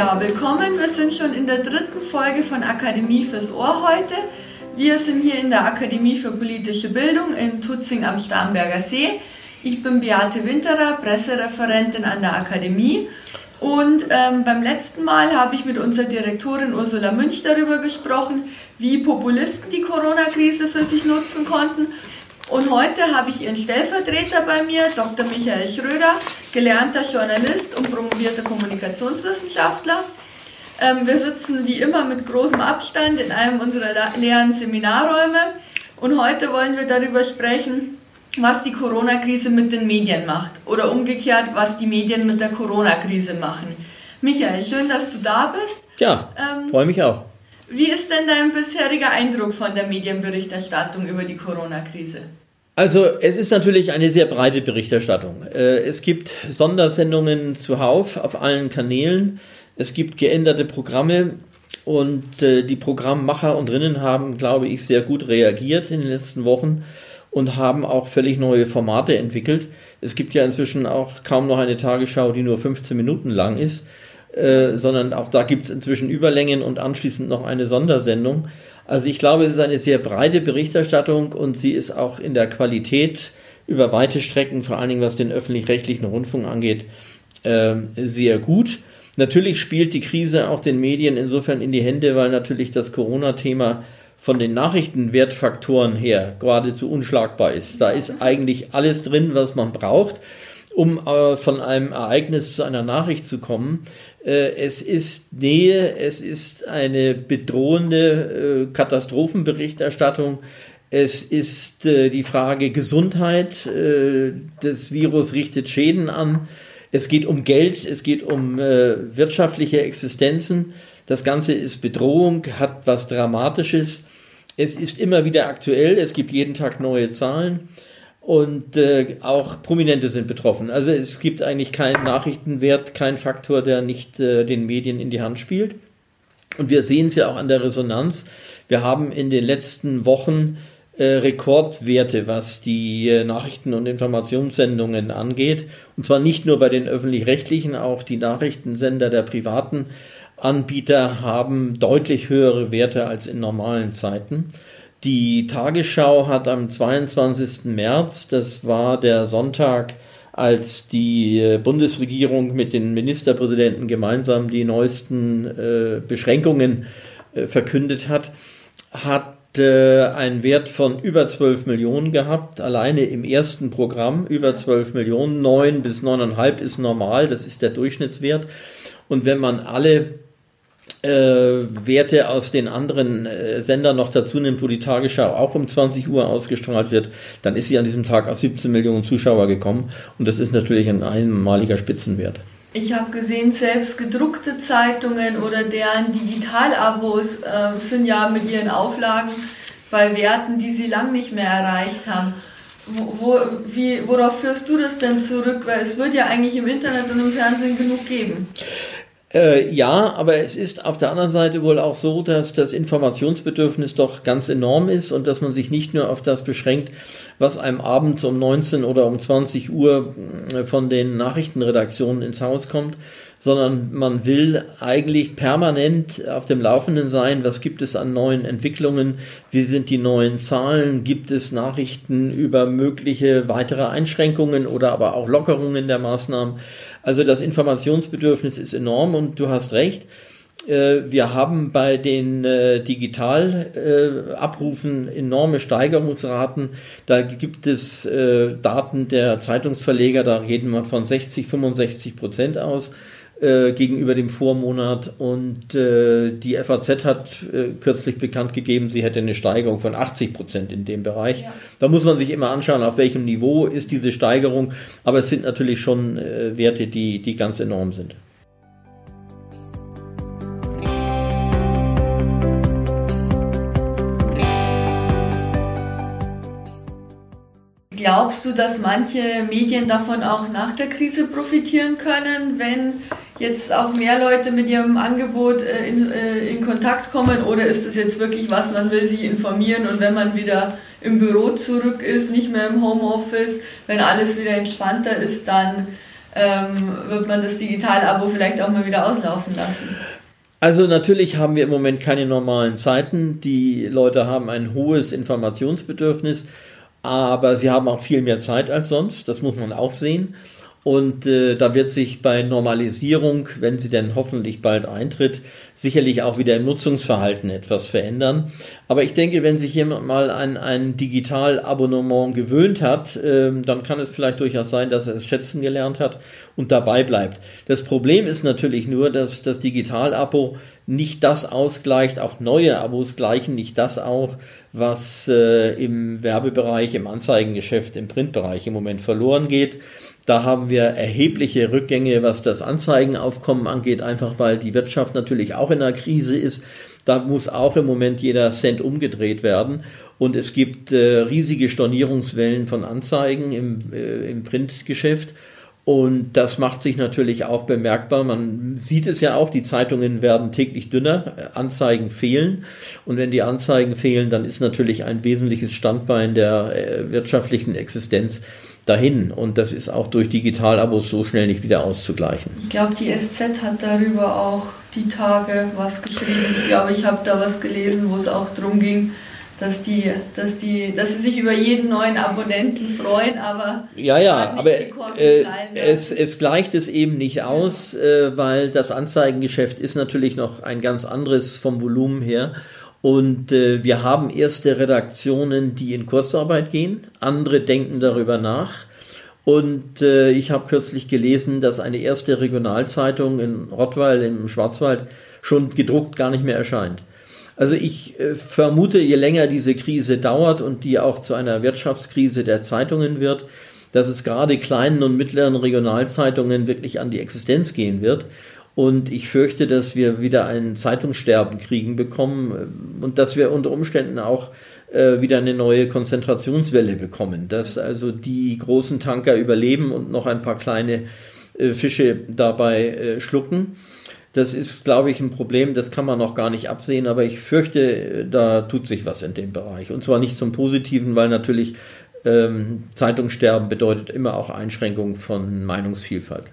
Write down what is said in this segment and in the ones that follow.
Ja, willkommen. Wir sind schon in der dritten Folge von Akademie fürs Ohr heute. Wir sind hier in der Akademie für politische Bildung in Tutzing am Starnberger See. Ich bin Beate Winterer, Pressereferentin an der Akademie. Und ähm, beim letzten Mal habe ich mit unserer Direktorin Ursula Münch darüber gesprochen, wie Populisten die Corona-Krise für sich nutzen konnten. Und heute habe ich ihren Stellvertreter bei mir, Dr. Michael Schröder, gelernter Journalist und promovierter Kommunikationswissenschaftler. Ähm, wir sitzen wie immer mit großem Abstand in einem unserer leeren Seminarräume und heute wollen wir darüber sprechen, was die Corona-Krise mit den Medien macht oder umgekehrt, was die Medien mit der Corona-Krise machen. Michael, schön, dass du da bist. Ja, ähm, freue mich auch. Wie ist denn dein bisheriger Eindruck von der Medienberichterstattung über die Corona-Krise? Also es ist natürlich eine sehr breite Berichterstattung. Äh, es gibt Sondersendungen zuhauf auf allen Kanälen. Es gibt geänderte Programme und äh, die Programmmacher und Rinnen haben, glaube ich, sehr gut reagiert in den letzten Wochen und haben auch völlig neue Formate entwickelt. Es gibt ja inzwischen auch kaum noch eine Tagesschau, die nur 15 Minuten lang ist, äh, sondern auch da gibt es inzwischen Überlängen und anschließend noch eine Sondersendung. Also ich glaube, es ist eine sehr breite Berichterstattung und sie ist auch in der Qualität über weite Strecken, vor allen Dingen was den öffentlich-rechtlichen Rundfunk angeht, äh, sehr gut. Natürlich spielt die Krise auch den Medien insofern in die Hände, weil natürlich das Corona-Thema von den Nachrichtenwertfaktoren her geradezu unschlagbar ist. Da ist eigentlich alles drin, was man braucht, um äh, von einem Ereignis zu einer Nachricht zu kommen. Äh, es ist Nähe, es ist eine bedrohende äh, Katastrophenberichterstattung. Es ist äh, die Frage Gesundheit. Das Virus richtet Schäden an. Es geht um Geld, es geht um wirtschaftliche Existenzen. Das Ganze ist Bedrohung, hat was Dramatisches. Es ist immer wieder aktuell, es gibt jeden Tag neue Zahlen und äh, auch Prominente sind betroffen. Also es gibt eigentlich keinen Nachrichtenwert, keinen Faktor, der nicht äh, den Medien in die Hand spielt. Und wir sehen es ja auch an der Resonanz. Wir haben in den letzten Wochen äh, Rekordwerte, was die äh, Nachrichten- und Informationssendungen angeht. Und zwar nicht nur bei den öffentlich-rechtlichen, auch die Nachrichtensender der privaten Anbieter haben deutlich höhere Werte als in normalen Zeiten. Die Tagesschau hat am 22. März, das war der Sonntag, als die äh, Bundesregierung mit den Ministerpräsidenten gemeinsam die neuesten äh, Beschränkungen äh, verkündet hat, hat äh, einen Wert von über 12 Millionen gehabt, alleine im ersten Programm über 12 Millionen, 9 bis 9,5 ist normal, das ist der Durchschnittswert. Und wenn man alle äh, Werte aus den anderen äh, Sendern noch dazu nimmt, wo die Tagesschau auch um 20 Uhr ausgestrahlt wird, dann ist sie an diesem Tag auf 17 Millionen Zuschauer gekommen und das ist natürlich ein einmaliger Spitzenwert. Ich habe gesehen, selbst gedruckte Zeitungen oder deren Digitalabos äh, sind ja mit ihren Auflagen bei Werten, die sie lang nicht mehr erreicht haben. Wo, wie, worauf führst du das denn zurück? Weil es wird ja eigentlich im Internet und im Fernsehen genug geben. Äh, ja, aber es ist auf der anderen Seite wohl auch so, dass das Informationsbedürfnis doch ganz enorm ist und dass man sich nicht nur auf das beschränkt, was einem abends um 19 oder um 20 Uhr äh, von den Nachrichtenredaktionen ins Haus kommt, sondern man will eigentlich permanent auf dem Laufenden sein, was gibt es an neuen Entwicklungen, wie sind die neuen Zahlen, gibt es Nachrichten über mögliche weitere Einschränkungen oder aber auch Lockerungen der Maßnahmen. Also das Informationsbedürfnis ist enorm und du hast recht. Äh, wir haben bei den äh, Digitalabrufen enorme Steigerungsraten. Da gibt es äh, Daten der Zeitungsverleger, da reden wir von 60, 65 Prozent aus gegenüber dem Vormonat. Und die FAZ hat kürzlich bekannt gegeben, sie hätte eine Steigerung von 80 Prozent in dem Bereich. Ja. Da muss man sich immer anschauen, auf welchem Niveau ist diese Steigerung. Aber es sind natürlich schon Werte, die, die ganz enorm sind. Glaubst du, dass manche Medien davon auch nach der Krise profitieren können, wenn jetzt auch mehr Leute mit ihrem Angebot äh, in, äh, in Kontakt kommen? Oder ist das jetzt wirklich was, man will sie informieren und wenn man wieder im Büro zurück ist, nicht mehr im Homeoffice, wenn alles wieder entspannter ist, dann ähm, wird man das Digital-Abo vielleicht auch mal wieder auslaufen lassen? Also natürlich haben wir im Moment keine normalen Zeiten. Die Leute haben ein hohes Informationsbedürfnis, aber sie haben auch viel mehr Zeit als sonst. Das muss man auch sehen. Und äh, da wird sich bei Normalisierung, wenn sie denn hoffentlich bald eintritt, sicherlich auch wieder im Nutzungsverhalten etwas verändern. Aber ich denke, wenn sich jemand mal an ein Digitalabonnement gewöhnt hat, äh, dann kann es vielleicht durchaus sein, dass er es schätzen gelernt hat und dabei bleibt. Das Problem ist natürlich nur, dass das Digitalabo nicht das ausgleicht, auch neue Abos gleichen nicht das auch, was äh, im Werbebereich, im Anzeigengeschäft, im Printbereich im Moment verloren geht. Da haben wir erhebliche Rückgänge, was das Anzeigenaufkommen angeht, einfach weil die Wirtschaft natürlich auch in einer Krise ist. Da muss auch im Moment jeder Cent umgedreht werden. Und es gibt äh, riesige Stornierungswellen von Anzeigen im, äh, im Printgeschäft. Und das macht sich natürlich auch bemerkbar. Man sieht es ja auch, die Zeitungen werden täglich dünner, Anzeigen fehlen. Und wenn die Anzeigen fehlen, dann ist natürlich ein wesentliches Standbein der äh, wirtschaftlichen Existenz dahin. Und das ist auch durch Digitalabos so schnell nicht wieder auszugleichen. Ich glaube, die SZ hat darüber auch die Tage was geschrieben. Ich glaube, ich habe da was gelesen, wo es auch darum ging, dass die, dass die, dass sie sich über jeden neuen Abonnenten freuen, aber ja, ja, aber äh, es, es gleicht es eben nicht aus, äh, weil das Anzeigengeschäft ist natürlich noch ein ganz anderes vom Volumen her. Und äh, wir haben erste Redaktionen, die in Kurzarbeit gehen, andere denken darüber nach. Und äh, ich habe kürzlich gelesen, dass eine erste Regionalzeitung in Rottweil im Schwarzwald schon gedruckt gar nicht mehr erscheint. Also ich äh, vermute, je länger diese Krise dauert und die auch zu einer Wirtschaftskrise der Zeitungen wird, dass es gerade kleinen und mittleren Regionalzeitungen wirklich an die Existenz gehen wird. Und ich fürchte, dass wir wieder ein Zeitungssterben kriegen bekommen äh, und dass wir unter Umständen auch äh, wieder eine neue Konzentrationswelle bekommen, dass also die großen Tanker überleben und noch ein paar kleine äh, Fische dabei äh, schlucken. Das ist, glaube ich, ein Problem, das kann man noch gar nicht absehen, aber ich fürchte, da tut sich was in dem Bereich. Und zwar nicht zum Positiven, weil natürlich ähm, Zeitungssterben bedeutet immer auch Einschränkung von Meinungsvielfalt.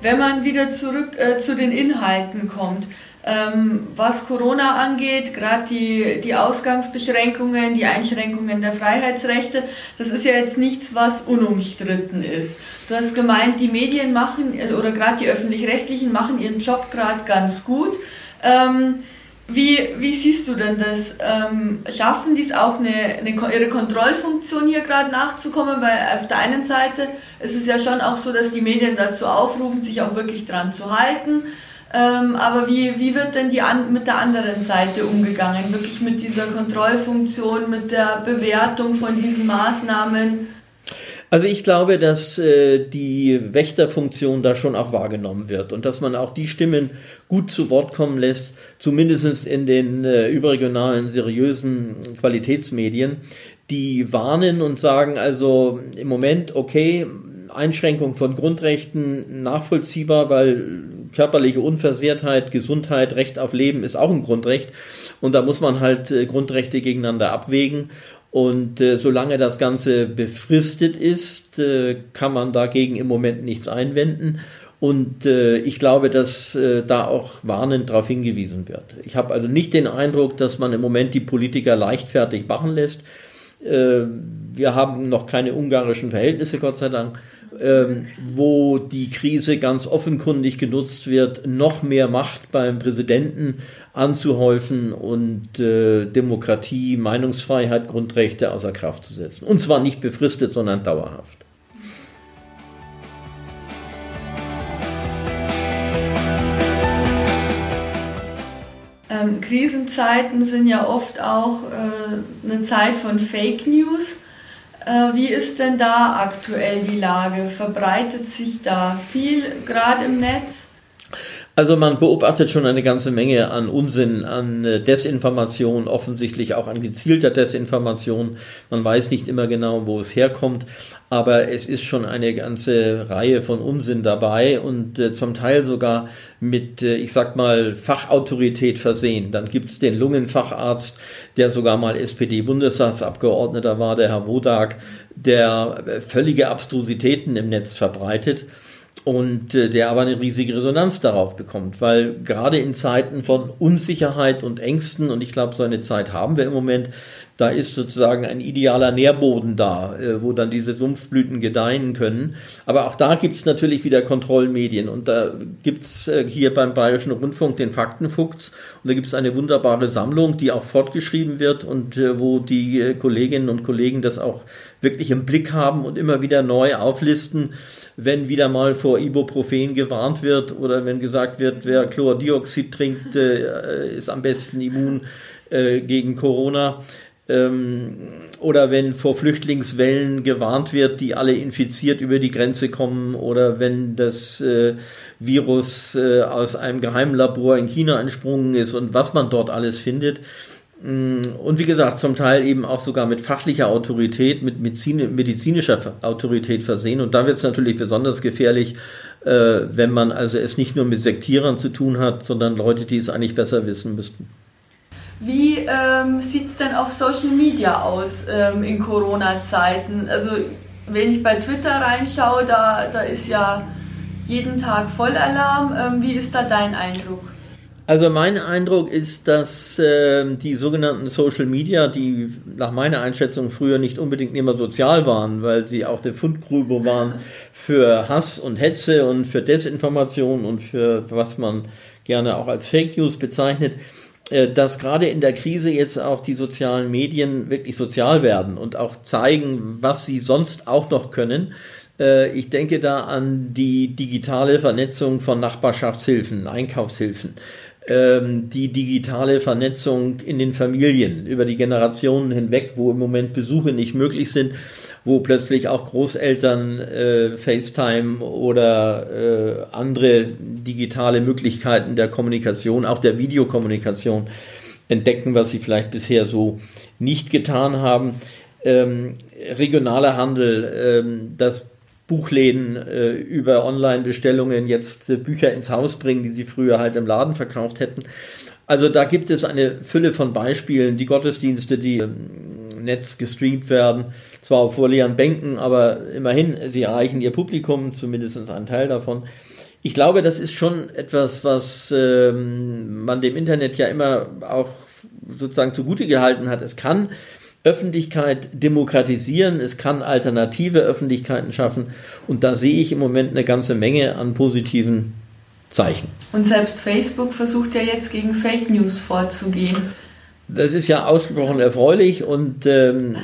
Wenn man wieder zurück äh, zu den Inhalten kommt, ähm, was Corona angeht, gerade die, die Ausgangsbeschränkungen, die Einschränkungen der Freiheitsrechte, das ist ja jetzt nichts, was unumstritten ist. Du hast gemeint, die Medien machen, oder gerade die öffentlich-rechtlichen machen ihren Job gerade ganz gut. Ähm, wie, wie siehst du denn das? Ähm, schaffen die es auch, eine, eine, ihre Kontrollfunktion hier gerade nachzukommen? Weil auf der einen Seite ist es ja schon auch so, dass die Medien dazu aufrufen, sich auch wirklich dran zu halten. Ähm, aber wie, wie wird denn die an, mit der anderen Seite umgegangen? Wirklich mit dieser Kontrollfunktion, mit der Bewertung von diesen Maßnahmen? Also ich glaube, dass äh, die Wächterfunktion da schon auch wahrgenommen wird und dass man auch die Stimmen gut zu Wort kommen lässt, zumindest in den äh, überregionalen seriösen Qualitätsmedien, die warnen und sagen also im Moment, okay, Einschränkung von Grundrechten nachvollziehbar, weil körperliche Unversehrtheit, Gesundheit, Recht auf Leben ist auch ein Grundrecht und da muss man halt äh, Grundrechte gegeneinander abwägen und äh, solange das Ganze befristet ist, äh, kann man dagegen im Moment nichts einwenden. Und äh, ich glaube, dass äh, da auch warnend darauf hingewiesen wird. Ich habe also nicht den Eindruck, dass man im Moment die Politiker leichtfertig machen lässt. Äh, wir haben noch keine ungarischen Verhältnisse, Gott sei Dank ähm, wo die Krise ganz offenkundig genutzt wird, noch mehr Macht beim Präsidenten anzuhäufen und äh, Demokratie, Meinungsfreiheit, Grundrechte außer Kraft zu setzen. Und zwar nicht befristet, sondern dauerhaft. Ähm, Krisenzeiten sind ja oft auch äh, eine Zeit von Fake News. Äh, wie ist denn da aktuell die Lage? Verbreitet sich da viel gerade im Netz? Also man beobachtet schon eine ganze Menge an Unsinn, an äh, Desinformation, offensichtlich auch an gezielter Desinformation. Man weiß nicht immer genau, wo es herkommt, aber es ist schon eine ganze Reihe von Unsinn dabei und äh, zum Teil sogar mit, äh, ich sag mal, Fachautorität versehen. Dann gibt es den Lungenfacharzt, der sogar mal SPD-Bundestagsabgeordneter war, der Herr Wodak, der äh, völlige Abstrusitäten im Netz verbreitet und äh, der aber eine riesige Resonanz darauf bekommt, weil gerade in Zeiten von Unsicherheit und Ängsten, und ich glaube, so eine Zeit haben wir im Moment, da ist sozusagen ein idealer Nährboden da, äh, wo dann diese Sumpfblüten gedeihen können. Aber auch da gibt es natürlich wieder Kontrollmedien. Und da gibt es äh, hier beim Bayerischen Rundfunk den Faktenfuchs. Und da gibt es eine wunderbare Sammlung, die auch fortgeschrieben wird und äh, wo die Kolleginnen und Kollegen das auch wirklich im Blick haben und immer wieder neu auflisten, wenn wieder mal vor Ibuprofen gewarnt wird oder wenn gesagt wird, wer Chlordioxid trinkt, ist am besten immun gegen Corona ähm, oder wenn vor Flüchtlingswellen gewarnt wird, die alle infiziert über die Grenze kommen oder wenn das äh, Virus äh, aus einem Geheimlabor in China entsprungen ist und was man dort alles findet. Mm, und wie gesagt, zum Teil eben auch sogar mit fachlicher Autorität, mit medizinischer Autorität versehen. Und da wird es natürlich besonders gefährlich, äh, wenn man also es nicht nur mit Sektierern zu tun hat, sondern Leute, die es eigentlich besser wissen müssten. Wie ähm, sieht es denn auf Social Media aus ähm, in Corona-Zeiten? Also wenn ich bei Twitter reinschaue, da, da ist ja jeden Tag Vollalarm. Ähm, wie ist da dein Eindruck? Also mein Eindruck ist, dass äh, die sogenannten Social Media, die nach meiner Einschätzung früher nicht unbedingt immer sozial waren, weil sie auch eine Fundgrube waren für Hass und Hetze und für Desinformation und für was man gerne auch als Fake News bezeichnet, äh, dass gerade in der Krise jetzt auch die sozialen Medien wirklich sozial werden und auch zeigen, was sie sonst auch noch können. Äh, ich denke da an die digitale Vernetzung von Nachbarschaftshilfen, Einkaufshilfen, ähm, die digitale Vernetzung in den Familien über die Generationen hinweg, wo im Moment Besuche nicht möglich sind, wo plötzlich auch Großeltern äh, FaceTime oder äh, andere digitale Möglichkeiten der Kommunikation, auch der Videokommunikation entdecken, was sie vielleicht bisher so nicht getan haben. Ähm, regionaler Handel, ähm, das Buchläden äh, über Online-Bestellungen jetzt äh, Bücher ins Haus bringen, die sie früher halt im Laden verkauft hätten. Also da gibt es eine Fülle von Beispielen, die Gottesdienste, die im Netz gestreamt werden, zwar auf vorleeren Bänken, aber immerhin, sie erreichen ihr Publikum, zumindest einen Teil davon. Ich glaube, das ist schon etwas, was ähm, man dem Internet ja immer auch sozusagen zugute gehalten hat. Es kann Öffentlichkeit demokratisieren, es kann alternative Öffentlichkeiten schaffen und da sehe ich im Moment eine ganze Menge an positiven Zeichen. Und selbst Facebook versucht ja jetzt gegen Fake News vorzugehen. Das ist ja ausgesprochen erfreulich und ähm,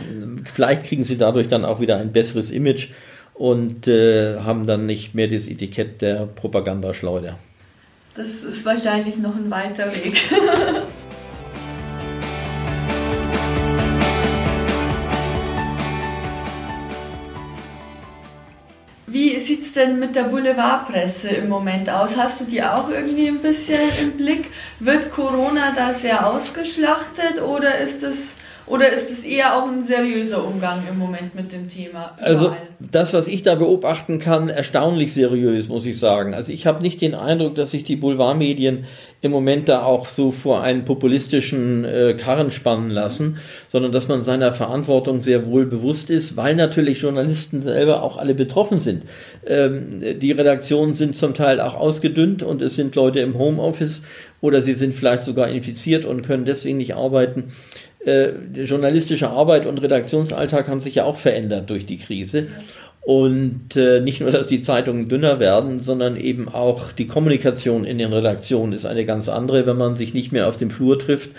vielleicht kriegen sie dadurch dann auch wieder ein besseres Image und äh, haben dann nicht mehr das Etikett der Propagandaschleuder. Das ist wahrscheinlich noch ein weiter Weg. denn mit der Boulevardpresse im Moment aus? Hast du die auch irgendwie ein bisschen im Blick? Wird Corona da sehr ausgeschlachtet oder ist es oder ist es eher auch ein seriöser Umgang im Moment mit dem Thema? Überall? Also das, was ich da beobachten kann, erstaunlich seriös, muss ich sagen. Also ich habe nicht den Eindruck, dass sich die Boulevardmedien im Moment da auch so vor einen populistischen äh, Karren spannen lassen, sondern dass man seiner Verantwortung sehr wohl bewusst ist, weil natürlich Journalisten selber auch alle betroffen sind. Ähm, die Redaktionen sind zum Teil auch ausgedünnt und es sind Leute im Homeoffice oder sie sind vielleicht sogar infiziert und können deswegen nicht arbeiten äh, journalistische Arbeit und Redaktionsalltag haben sich ja auch verändert durch die Krise. Und äh, nicht nur, dass die Zeitungen dünner werden, sondern eben auch die Kommunikation in den Redaktionen ist eine ganz andere, wenn man sich nicht mehr auf dem Flur trifft,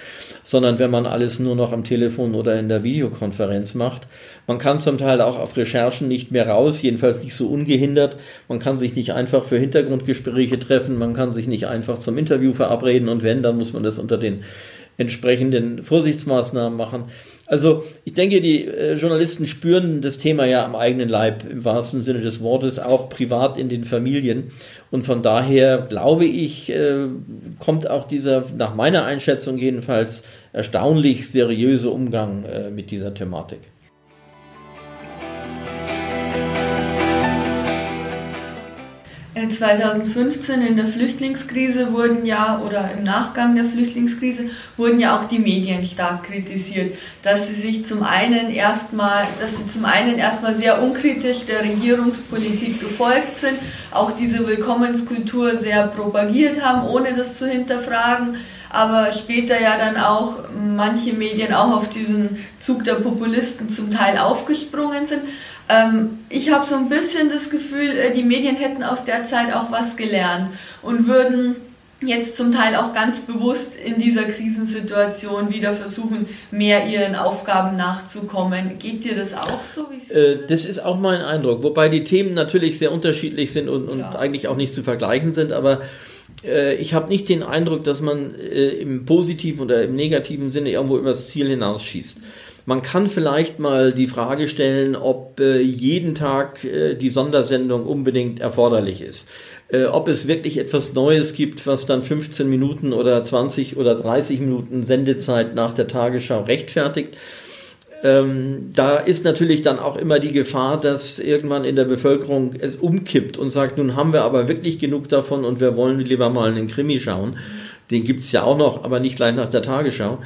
sondern wenn man alles nur noch am Telefon oder in der Videokonferenz macht. Man kann zum Teil auch auf Recherchen nicht mehr raus, jedenfalls nicht so ungehindert. Man kann sich nicht einfach für Hintergrundgespräche treffen, man kann sich nicht einfach zum Interview verabreden und wenn, dann muss man das unter den entsprechenden Vorsichtsmaßnahmen machen. Also ich denke, die äh, Journalisten spüren das Thema ja am eigenen Leib, im wahrsten Sinne des Wortes, auch privat in den Familien. Und von daher glaube ich, äh, kommt auch dieser, nach meiner Einschätzung jedenfalls, erstaunlich seriöse Umgang äh, mit dieser Thematik. 2015 in der Flüchtlingskrise wurden ja, oder im Nachgang der Flüchtlingskrise, wurden ja auch die Medien stark kritisiert, dass sie sich zum einen erstmal, dass sie zum einen erstmal sehr unkritisch der Regierungspolitik gefolgt sind, auch diese Willkommenskultur sehr propagiert haben, ohne das zu hinterfragen, aber später ja dann auch manche Medien auch auf diesen Zug der Populisten zum Teil aufgesprungen sind. Ähm, ich habe so ein bisschen das Gefühl, äh, die Medien hätten aus der Zeit auch was gelernt und würden jetzt zum Teil auch ganz bewusst in dieser Krisensituation wieder versuchen, mehr ihren Aufgaben nachzukommen. Geht dir das auch so? Äh, das ist auch mein Eindruck, wobei die Themen natürlich sehr unterschiedlich sind und, und ja. eigentlich auch nicht zu vergleichen sind, aber äh, ich habe nicht den Eindruck, dass man äh, im positiven oder im negativen Sinne irgendwo übers Ziel hinausschießt. Man kann vielleicht mal die Frage stellen, ob äh, jeden Tag äh, die Sondersendung unbedingt erforderlich ist. Äh, ob es wirklich etwas Neues gibt, was dann 15 Minuten oder 20 oder 30 Minuten Sendezeit nach der Tagesschau rechtfertigt. Ähm, da ist natürlich dann auch immer die Gefahr, dass irgendwann in der Bevölkerung es umkippt und sagt, nun haben wir aber wirklich genug davon und wir wollen lieber mal einen Krimi schauen. Den gibt's ja auch noch, aber nicht gleich nach der Tagesschau.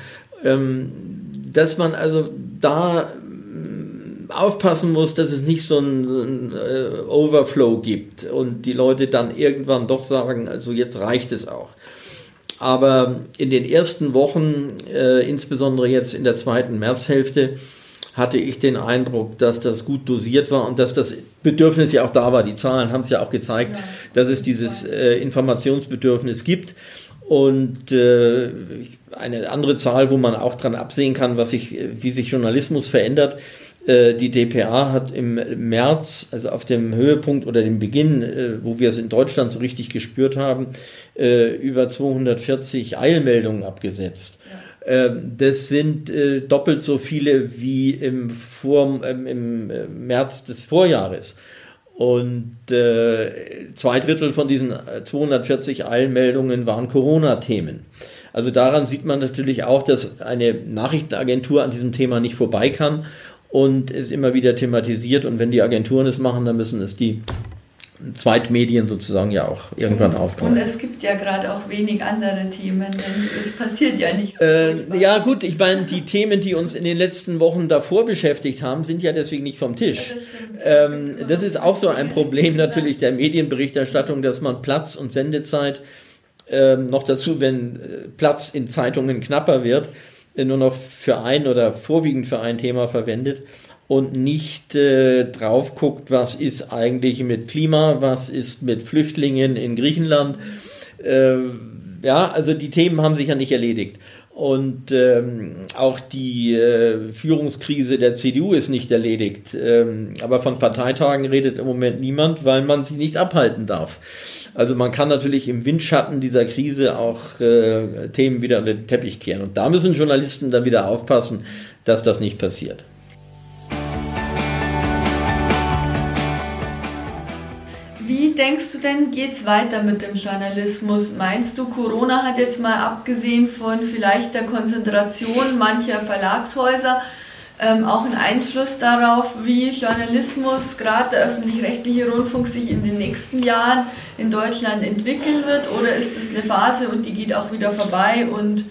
Ähm, dass man also da mm, aufpassen muss, dass es nicht so einen äh, Overflow gibt und die Leute dann irgendwann doch sagen, also jetzt reicht es auch. Aber in den ersten Wochen, äh, insbesondere jetzt in der zweiten Märzhälfte, hatte ich den Eindruck, dass das gut dosiert war und dass das Bedürfnis ja auch da war. Die Zahlen haben es ja auch gezeigt, ja. dass es dieses äh, Informationsbedürfnis gibt. Und äh, eine andere Zahl, wo man auch dran absehen kann, was sich, wie sich Journalismus verändert. Äh, die DPA hat im März, also auf dem Höhepunkt oder dem Beginn, äh, wo wir es in Deutschland so richtig gespürt haben, äh, über 240 Eilmeldungen abgesetzt. Ähm, das sind doppelt so viele wie im, Vor im März des Vorjahres. Und äh, zwei Drittel von diesen 240 Eilmeldungen waren Corona-Themen. Also daran sieht man natürlich auch, dass eine Nachrichtenagentur an diesem Thema nicht vorbei kann und es immer wieder thematisiert. Und wenn die Agenturen es machen, dann müssen es die Zweitmedien sozusagen ja auch irgendwann aufgreifen. Und es gibt ja gerade auch wenig andere Themen, denn es passiert ja nicht so. Äh, ja gut, ich meine, die Themen, die uns in den letzten Wochen davor beschäftigt haben, sind ja deswegen nicht vom Tisch. Ja, das, ähm, das ist auch so ein Problem natürlich der Medienberichterstattung, dass man Platz und Sendezeit ähm, noch dazu, wenn äh, Platz in Zeitungen knapper wird, nur noch für ein oder vorwiegend für ein Thema verwendet und nicht äh, drauf guckt, was ist eigentlich mit Klima, was ist mit Flüchtlingen in Griechenland. Äh, ja, also die Themen haben sich ja nicht erledigt. Und ähm, auch die äh, Führungskrise der CDU ist nicht erledigt. Ähm, aber von Parteitagen redet im Moment niemand, weil man sie nicht abhalten darf. Also man kann natürlich im Windschatten dieser Krise auch äh, Themen wieder unter den Teppich kehren. Und da müssen Journalisten dann wieder aufpassen, dass das nicht passiert. denkst du denn, geht es weiter mit dem Journalismus? Meinst du, Corona hat jetzt mal abgesehen von vielleicht der Konzentration mancher Verlagshäuser ähm, auch einen Einfluss darauf, wie Journalismus, gerade der öffentlich-rechtliche Rundfunk, sich in den nächsten Jahren in Deutschland entwickeln wird? Oder ist es eine Phase und die geht auch wieder vorbei und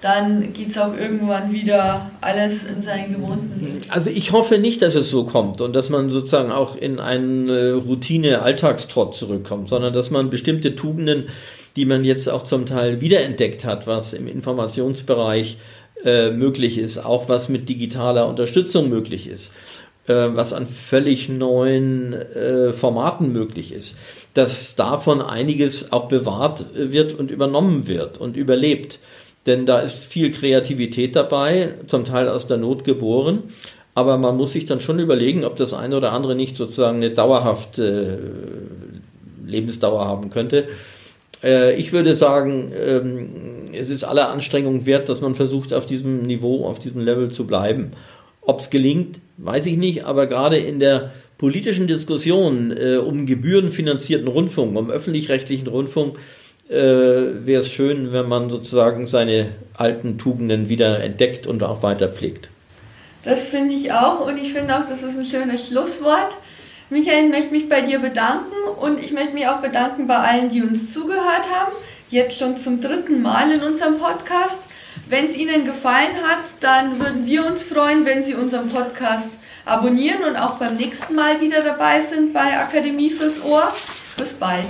dann geht es auch irgendwann wieder alles in seinen gewohnten Weg. Also ich hoffe nicht, dass es so kommt und dass man sozusagen auch in einen äh, Routine-Alltagstrott zurückkommt, sondern dass man bestimmte Tugenden, die man jetzt auch zum Teil wiederentdeckt hat, was im Informationsbereich äh, möglich ist, auch was mit digitaler Unterstützung möglich ist, äh, was an völlig neuen äh, Formaten möglich ist, dass davon einiges auch bewahrt wird und übernommen wird und überlebt denn da ist viel Kreativität dabei, zum Teil aus der Not geboren. Aber man muss sich dann schon überlegen, ob das eine oder andere nicht sozusagen eine dauerhafte äh, Lebensdauer haben könnte. Äh, ich würde sagen, ähm, es ist aller Anstrengung wert, dass man versucht, auf diesem Niveau, auf diesem Level zu bleiben. Ob es gelingt, weiß ich nicht, aber gerade in der politischen Diskussion äh, um gebührenfinanzierten Rundfunk, um öffentlich-rechtlichen Rundfunk, äh, wäre es schön, wenn man sozusagen seine alten Tugenden wieder entdeckt und auch weiter pflegt. Das finde ich auch und ich finde auch, das ist ein schönes Schlusswort. Michael, ich möchte mich bei dir bedanken und ich möchte mich auch bedanken bei allen, die uns zugehört haben. Jetzt schon zum dritten Mal in unserem Podcast. Wenn es Ihnen gefallen hat, dann würden wir uns freuen, wenn Sie unseren Podcast abonnieren und auch beim nächsten Mal wieder dabei sind bei Akademie fürs Ohr. Bis bald.